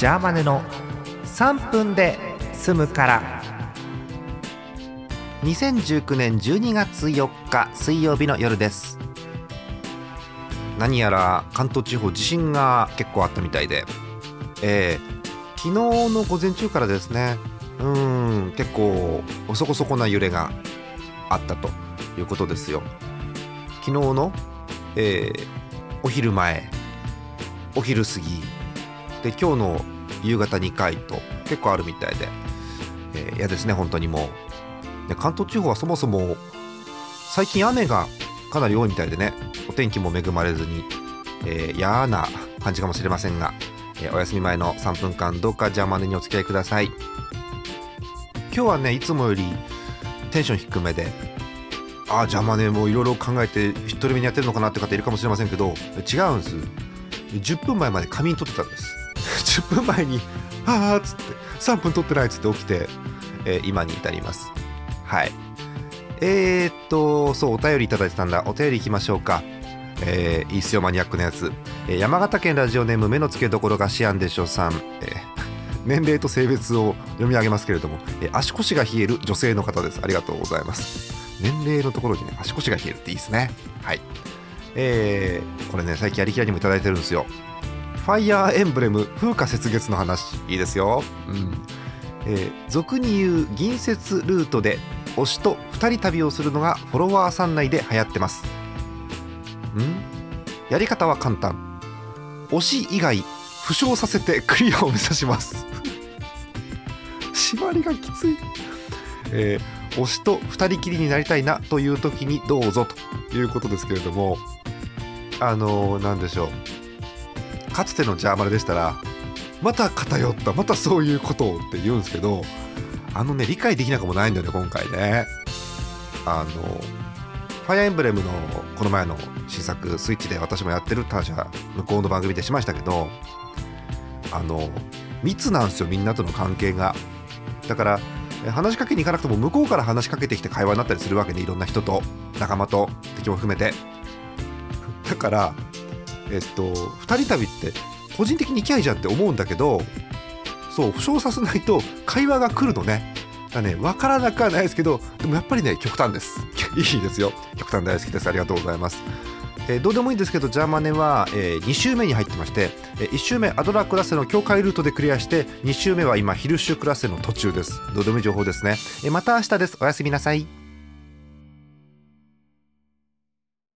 ジャーマネの3分で済むから。2019年12月4日水曜日の夜です。何やら関東地方地震が結構あったみたいで、えー、昨日の午前中からですね。うん結構そこそこな揺れがあったということですよ。昨日の、えー、お昼前お昼過ぎで今日の夕方2回と結構あるみたいで。嫌、えー、ですね本当にもう。で関東地方はそもそも最近雨がかなり多いみたいでね。お天気も恵まれずに、えー、嫌な感じかもしれませんが、えー、お休み前の3分間どうか邪魔にお付き合いください。今日はねいつもよりテンション低めでああ邪魔ねもういろいろ考えて一人目にやってるのかなって方いるかもしれませんけど違うんです。10分前まで仮眠取ってたんです。10分前に「ああ」っつって3分取ってないっつって起きて、えー、今に至ります。はい。えー、っとそうお便りいただいてたんだ。お便りいきましょうか。えー、いいっすよマニアックなやつ、えー、山形県ラジオネーム目の付けどころがシアンでしょさん、えー、年齢と性別を読み上げますけれども、えー、足腰が冷える女性の方です。ありがとうございます。年齢のところにね足腰が冷えるっていいですね。はい。えー、これね最近やりきらにもいただいてるんですよ。ファイヤーエンブレム風化雪月の話いいですよ。うん。えー、俗に言う銀節ルートで推しと2人旅をするのがフォロワーさん内で流行ってます。ん。やり方は簡単。推し以外負傷させてクリアを目指します。縛りがきつい、えー、推しと2人きりになりたいなという時にどうぞということですけれどもあのー、なんでしょう。かつてのジャーマルでしたらまた偏ったまたそういうことをって言うんですけどあのね理解できなくもないんだよね今回ね。あのファイアエンブレムのこの前の新作スイッチで私もやってる他社向こうの番組でしましたけどあの密なんですよみんなとの関係が。だから話しかけに行かなくても向こうから話しかけてきて会話になったりするわけでいろんな人と仲間と敵も含めて。だからえっと2人旅って個人的に行きゃいじゃんって思うんだけどそう負傷させないと会話が来るのね。だね分からなくはないですけどでもやっぱりね極端です。いいですよ。極端大好きです。ありがとうございます。えー、どうでもいいんですけどジャーマネは、えー、2周目に入ってまして、えー、1周目アドラークラスの境界ルートでクリアして2周目は今ヒルシュクラスの途中です。どうでもいい情報ですね、え、また明日です。おやすみなさい。